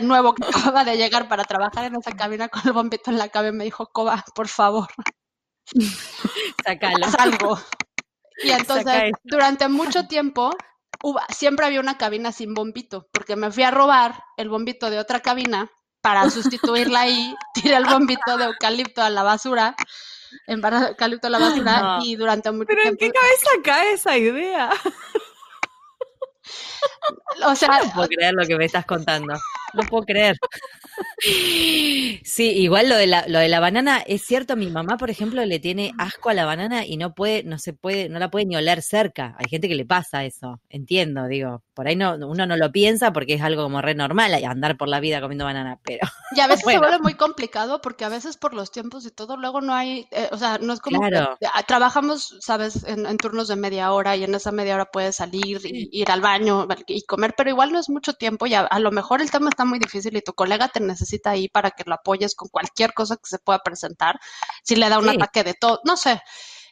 nuevo que acaba de llegar para trabajar en esa cabina con el bombito en la cabeza me dijo, Coba, por favor, Sácalo. algo. Y entonces, Saca durante mucho tiempo, hubo- siempre había una cabina sin bombito, porque me fui a robar el bombito de otra cabina para sustituirla ahí, tiré el bombito de eucalipto a la basura, el eucalipto a la basura no. y durante mucho Pero ¿en tiempo, qué cabeza cae esa idea? O sea, No puedo creer lo que me estás contando. No puedo creer. Sí, igual lo de la, lo de la banana es cierto. Mi mamá, por ejemplo, le tiene asco a la banana y no puede, no se puede, no la puede ni oler cerca. Hay gente que le pasa eso. Entiendo, digo. Por ahí no, uno no lo piensa porque es algo como re normal andar por la vida comiendo banana, pero Y a veces Bueno. se vuelve muy complicado porque a veces por los tiempos y todo, luego no hay, eh, o sea, no es como Claro. ah, trabajamos, sabes, en, en turnos de media hora y en esa media hora puedes salir y ir al baño y comer, pero igual no es mucho tiempo y a, a lo mejor el tema está muy difícil y tu colega te necesita ahí para que lo apoyes con cualquier cosa que se pueda presentar, si le da un Sí. ataque de todo, no sé.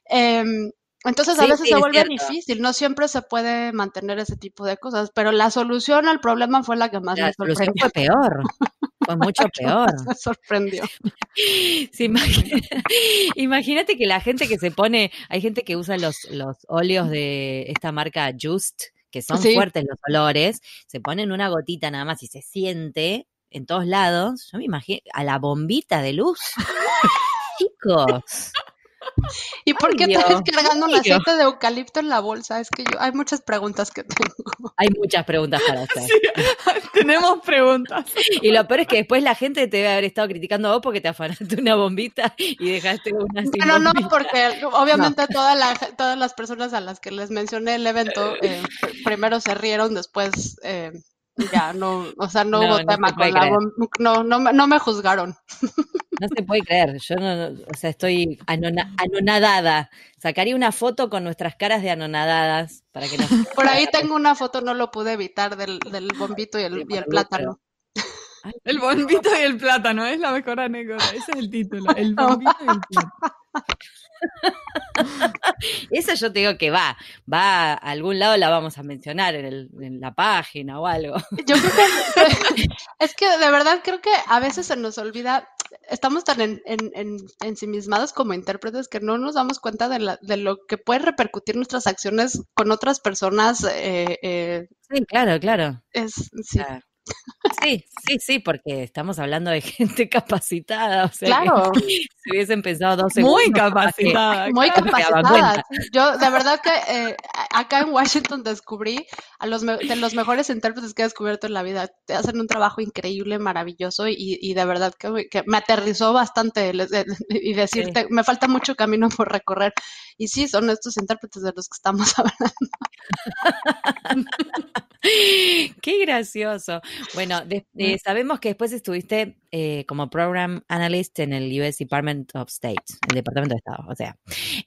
Em, Entonces a Sí, veces sí, se vuelve cierto. difícil, no siempre se puede mantener ese tipo de cosas, pero la solución al problema fue la que más La me sorprendió. fue peor. Fue mucho peor. me sorprendió. Sí, Imagínate que la gente que se pone, hay gente que usa los, los óleos de esta marca Just, que son fuertes los olores, se ponen una gotita nada más y se siente en todos lados. Yo me imagino a la bombita de luz. Chicos, ¿Y por qué Dios traes cargando aceite de eucalipto en la bolsa? Es que yo, hay muchas preguntas que tengo. hay muchas preguntas para hacer. Sí, tenemos preguntas. Y lo peor es que después la gente te debe haber estado criticando a vos porque te afanaste una bombita y dejaste una sin Bueno, no, bombita. porque obviamente toda la, todas las personas a las que les mencioné el evento, eh, pr- primero se rieron, después eh, ya no, o sea, no, No, hubo no tema con la creer. bom- no, no, me- no me juzgaron. No se puede creer, yo no, o sea, estoy anona- anonadada. Sacaría una foto con nuestras caras de anonadadas para que nos... Por ahí tengo una foto, no lo pude evitar, del, del bombito y el, y el plátano. El bombito y el plátano es la mejor anécdota. Ese es el título. El bombito y el plátano. Esa yo te digo que va, va a algún lado la vamos a mencionar en, el- en la página o algo. Yo creo que es que de verdad creo que a veces se nos olvida, estamos tan en, en- en- ensimismados como intérpretes que no nos damos cuenta de, la- de lo que puede repercutir nuestras acciones con otras personas. eh, eh, Sí, claro, claro. es, sí. Ah, Sí, sí, sí, porque estamos hablando de gente capacitada, o sea, Claro, si hubiesen pensado dos Muy segundos, que- capacitada. muy claro, capacitadas. Yo de verdad que eh, acá en Washington descubrí a los de los mejores intérpretes que he descubierto en la vida. Te hacen un trabajo increíble, maravilloso y, y de verdad que, me- que me aterrizó bastante y decirte, me falta mucho camino por recorrer. Y sí, son estos intérpretes de los que estamos hablando. Qué gracioso. Bueno, de- eh, sabemos que después estuviste eh, como Program Analyst en el US Department of State, el Departamento de Estado. O sea,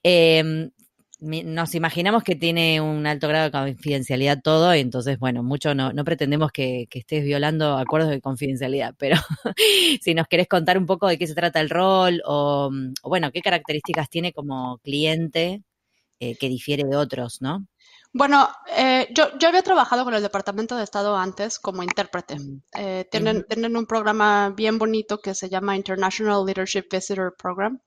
em, nos imaginamos que tiene un alto grado de confidencialidad todo, y entonces, bueno, mucho no, no pretendemos que, que estés violando acuerdos de confidencialidad, pero si nos querés contar un poco de qué se trata el rol o, mm, o bueno, qué características tiene como cliente eh, que difiere de otros, ¿no? Bueno, eh, yo, yo había trabajado con el Departamento de Estado antes como intérprete. Eh, tienen, tienen un programa bien bonito que se llama International Leadership Visitor Program.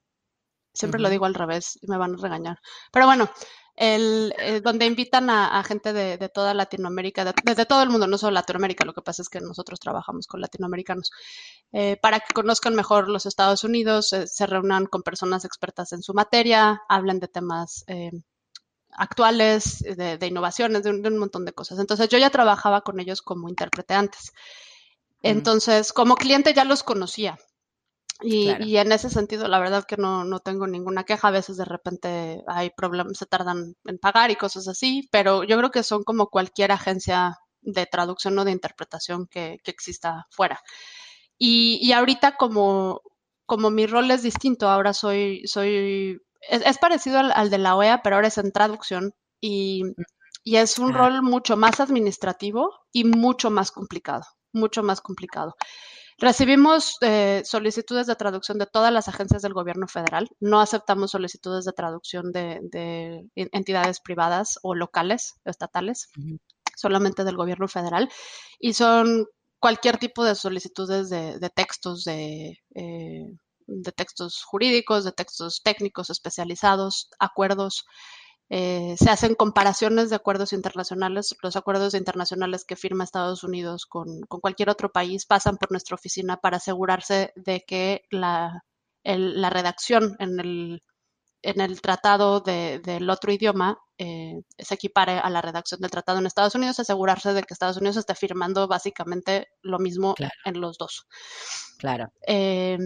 Siempre lo digo al revés y me van a regañar. Pero bueno, el, eh, donde invitan a, a gente de, de toda Latinoamérica, de, de todo el mundo, no solo Latinoamérica, lo que pasa es que nosotros trabajamos con latinoamericanos, eh, para que conozcan mejor los Estados Unidos, eh, se reúnan con personas expertas en su materia, hablen de temas actuales, de, de innovaciones, de un, de un montón de cosas. Entonces yo ya trabajaba con ellos como intérprete antes. Entonces, como cliente ya los conocía. Y, Claro. y en ese sentido, la verdad que no, no tengo ninguna queja. A veces de repente hay problemas, se tardan en pagar y cosas así, pero yo creo que son como cualquier agencia de traducción o de interpretación que, que exista fuera. Y, y ahorita como, como mi rol es distinto, ahora soy, soy, es, es parecido al, al de la OEA, pero ahora es en traducción y, y es un Ah. rol mucho más administrativo y mucho más complicado, mucho más complicado. Recibimos eh, solicitudes de traducción de todas las agencias del gobierno federal. No aceptamos solicitudes de traducción de, de en- entidades privadas o locales, estatales, solamente del gobierno federal. Y son cualquier tipo de solicitudes de, de textos, de, eh, de textos jurídicos, de textos técnicos especializados, acuerdos. Eh, se hacen comparaciones de acuerdos internacionales. Los acuerdos internacionales que firma Estados Unidos con, con cualquier otro país pasan por nuestra oficina para asegurarse de que la, el- la redacción en el, en el tratado de- del otro idioma eh, se equipare a la redacción del tratado en Estados Unidos, asegurarse de que Estados Unidos esté firmando básicamente lo mismo Claro. en los dos. Claro. Eh,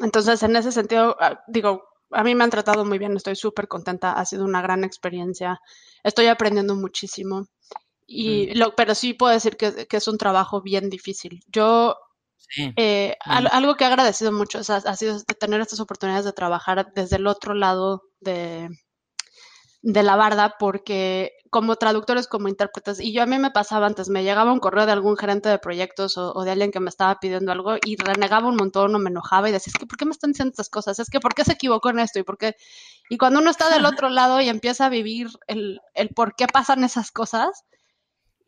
entonces, en ese sentido, ah, digo, a mí me han tratado muy bien, estoy súper contenta, ha sido una gran experiencia, estoy aprendiendo muchísimo, y lo, pero sí puedo decir que, que es un trabajo bien difícil. Yo, Sí. eh, al- Mm. algo que he agradecido mucho ha, ha sido tener estas oportunidades de trabajar desde el otro lado de, de la barda porque como traductores, como intérpretes, y yo a mí me pasaba antes, me llegaba un correo de algún gerente de proyectos o, de alguien que me estaba pidiendo algo y renegaba un montón o me enojaba y decía, es que ¿por qué me están diciendo estas cosas? Es que ¿por qué se equivocó en esto? Y por qué... Y cuando uno está del otro lado y empieza a vivir el, el por qué pasan esas cosas,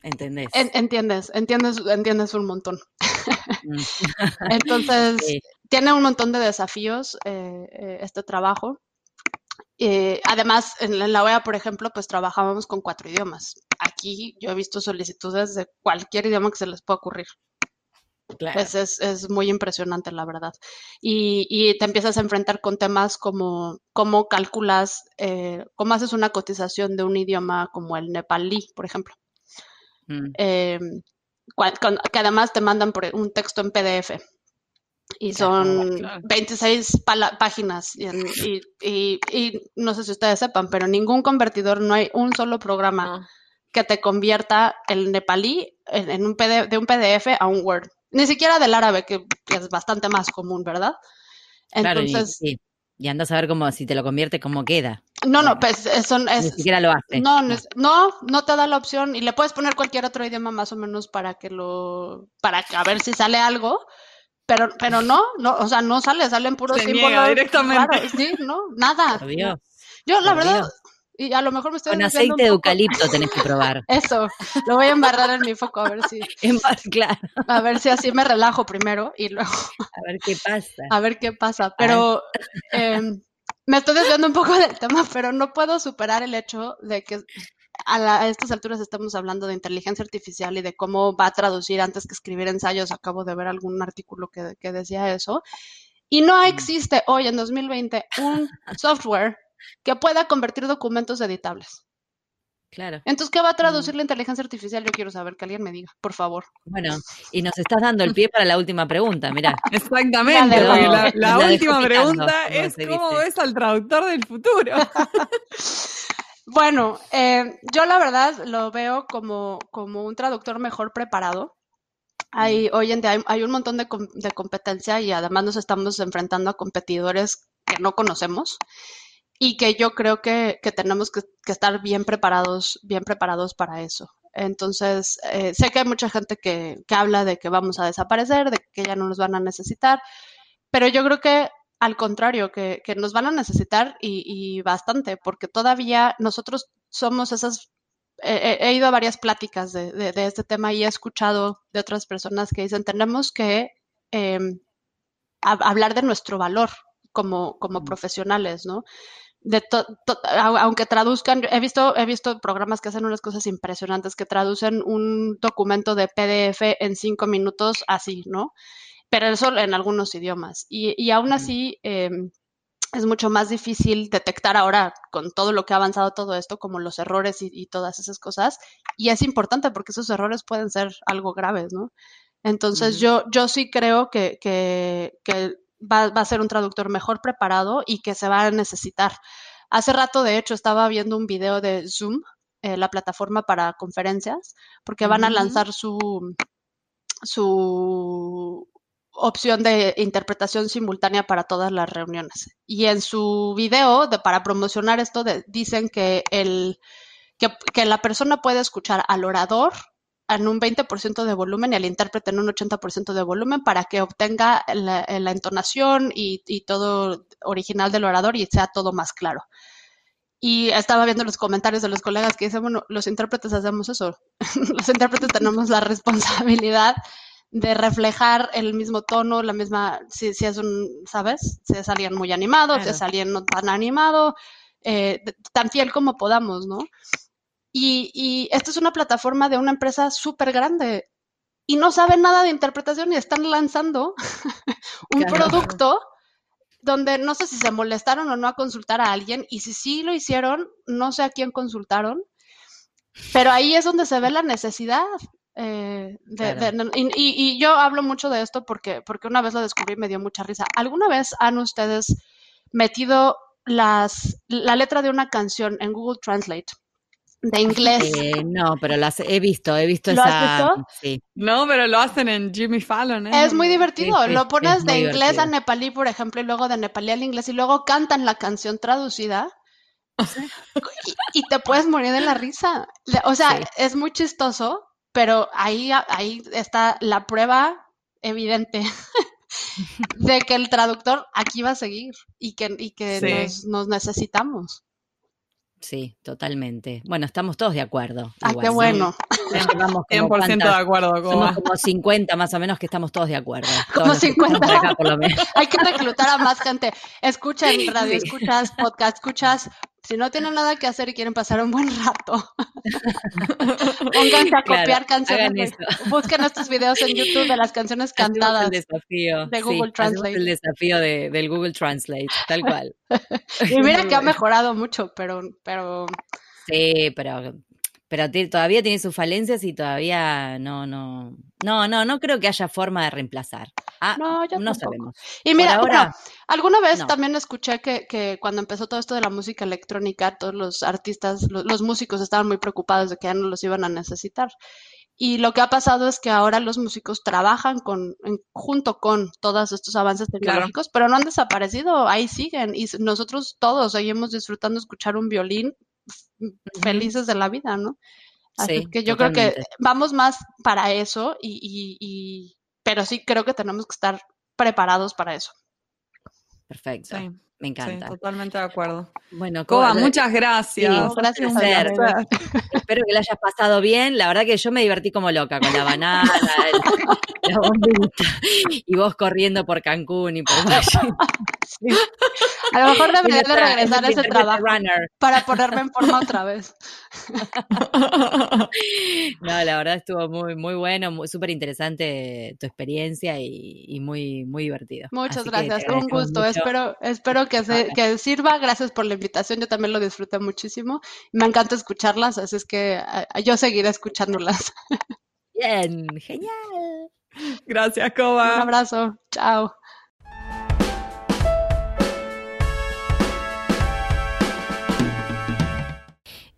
¿Entendés? entiendes, entiendes, entiendes un montón. Mm. Entonces, tiene un montón de desafíos eh, eh, este trabajo. Eh, además, en la OEA, por ejemplo, pues trabajábamos con cuatro idiomas. Aquí yo he visto solicitudes de cualquier idioma que se les pueda ocurrir. Claro. Es, es, muy impresionante, la verdad. Y, y, te empiezas a enfrentar con temas como cómo calculas, eh, cómo haces una cotización de un idioma como el nepalí, por ejemplo. Mm. Em, que además te mandan por un texto en PDF y son 26 páginas y, y, no sé si ustedes sepan, pero ningún convertidor, no hay un solo programa que te convierta el nepalí en, un PDF, de un PDF a un Word. Ni siquiera del árabe, que, es bastante más común, ¿verdad? Entonces, claro, y, y, andas a ver cómo, si te lo convierte, cómo queda. No, no, pues son, es, Ni siquiera lo hace. No, no, no te da la opción y le puedes poner cualquier otro idioma más o menos para que lo, para a ver si sale algo, pero, pero no, no, o sea, no sale, salen puros símbolos. directamente. sí, no, nada. Yo, la verdad, y a lo mejor me estoy Con aceite de eucalipto tenés que probar. Eso, lo voy a embarrar en mi foco a ver si. claro. A ver si así me relajo primero y luego. A ver qué pasa. A ver qué pasa. Pero eh, me estoy desviando un poco del tema, pero no puedo superar el hecho de que a, estas alturas estamos hablando de inteligencia artificial y de cómo va a traducir antes que escribir ensayos. Acabo de ver algún artículo que, que decía eso. Y no existe hoy, en 2020, un software que pueda convertir documentos editables. Claro. Entonces, ¿qué va a traducir la inteligencia artificial? Yo quiero saber, que alguien me diga, por favor. Bueno, y nos estás dando el pie para la última pregunta, mira. Exactamente, la, última pregunta es cómo ves al traductor del futuro. bueno, eh, yo la verdad lo veo como, como un traductor mejor preparado. Hay, hoy en día hay, un montón de, de competencia y además nos estamos enfrentando a competidores que no conocemos y que yo creo que, tenemos que, estar bien preparados, bien preparados para eso. Entonces, eh, sé que hay mucha gente que, habla de que vamos a desaparecer, de que ya no nos van a necesitar, pero yo creo que al contrario, que, nos van a necesitar y, bastante, porque todavía nosotros somos esas... he ido a varias pláticas de, este tema y he escuchado de otras personas que dicen, tenemos que em, hablar de nuestro valor como, como profesionales, ¿no? de aunque traduzcan, he visto, he visto programas que hacen unas cosas impresionantes, que traducen un documento de PDF en cinco minutos así, ¿no? Pero eso en algunos idiomas. Y, y aún así em, es mucho más difícil detectar ahora con todo lo que ha avanzado todo esto, como los errores y, todas esas cosas. Y es importante porque esos errores pueden ser algo graves, ¿no? Entonces yo, yo sí creo que, que, que va, a ser un traductor mejor preparado y que se va a necesitar. Hace rato, de hecho, estaba viendo un video de Zoom, eh, la plataforma para conferencias, porque van a lanzar su, su opción de interpretación simultánea para todas las reuniones. Y en su video, de, para promocionar esto, dicen que, el, que, la persona puede escuchar al orador en un 20% de volumen y al intérprete en un 80% de volumen para que obtenga la, entonación y, todo original del orador y sea todo más claro. Y estaba viendo los comentarios de los colegas que dicen, bueno, los intérpretes hacemos eso. los intérpretes tenemos la responsabilidad de reflejar el mismo tono, la misma, si, es un, ¿sabes? Si es alguien muy animado, si es alguien no tan animado, eh, tan fiel como podamos, ¿no? Y, y esta es una plataforma de una empresa súper grande y no saben nada de interpretación y están lanzando un producto donde no sé si se molestaron o no a consultar a alguien y si sí lo hicieron, no sé a quién consultaron, pero ahí es donde se ve la necesidad. Eh, de, y, y, yo hablo mucho de esto porque, porque una vez lo descubrí y me dio mucha risa. ¿Alguna vez han ustedes metido las, la letra de una canción en Google Translate? de inglés. Eh, no, pero las he visto, he visto ¿Lo esa. Has visto? Sí. No, pero lo hacen en Jimmy Fallon. ¿eh? Es muy divertido. lo pones de inglés a nepalí, por ejemplo, y luego de nepalí al inglés, y luego cantan la canción traducida y, te puedes morir de la risa. O sea, Sí. es muy chistoso, pero ahí, ahí está la prueba evidente de que el traductor aquí va a seguir y que, y que Sí. nos, nos necesitamos. Sí, totalmente. Bueno, estamos todos de acuerdo. Ah, igual, qué ¿no? bueno. Como 100% de acuerdo, Somos Coba. como 50 más o menos que estamos todos de acuerdo. Como los que estamos 50. por acá, por lo menos. Hay que reclutar a más gente. Escuchen radio, Sí. escuchas podcast, escuchas. Si no tienen nada que hacer y quieren pasar un buen rato, pónganse a Claro, copiar canciones. busquen estos videos en YouTube de las canciones cantadas. el desafío de sí, Google hacemos Translate. el desafío de- del Google Translate, tal cual. Y mira que ha mejorado mucho, pero, pero Sí, pero, pero todavía tiene sus falencias y todavía no, no, no, no, no creo que haya forma de reemplazar. Ah, no, yo no tampoco. sabemos. Y mira, ahora, alguna vez no. también escuché que, que cuando empezó todo esto de la música electrónica, todos los artistas, lo- los, músicos estaban muy preocupados de que ya no los iban a necesitar. Y lo que ha pasado es que ahora los músicos trabajan con, en- junto con todos estos avances tecnológicos, pero no han desaparecido, ahí siguen. Y nosotros todos seguimos disfrutando escuchar un violín felices de la vida, ¿no? Así Sí, que yo creo que vamos más para eso, y, y- y- pero sí creo que tenemos que estar preparados para eso. perfecto. Sí, Me sí, encanta. totalmente de acuerdo. Bueno, Coba, muchas gracias. Sí, No, gracias Un a espero que la hayas pasado bien. La verdad que yo me divertí como loca con la banana, el- la bombita, y vos corriendo por Cancún y por. A lo mejor debería de regresar a ese trabajo runner. para ponerme en forma otra vez. No, la verdad estuvo muy, muy bueno, muy- súper interesante tu experiencia y, y muy, muy divertido. Muchas Así gracias, un gusto. mucho. Espero, espero que, se, que sirva. Gracias por la invitación. Yo también lo disfruté muchísimo. Me encanta escucharlas, así es que yo seguiré escuchándolas. Bien, genial. Gracias, Un Coba. abrazo. Chao.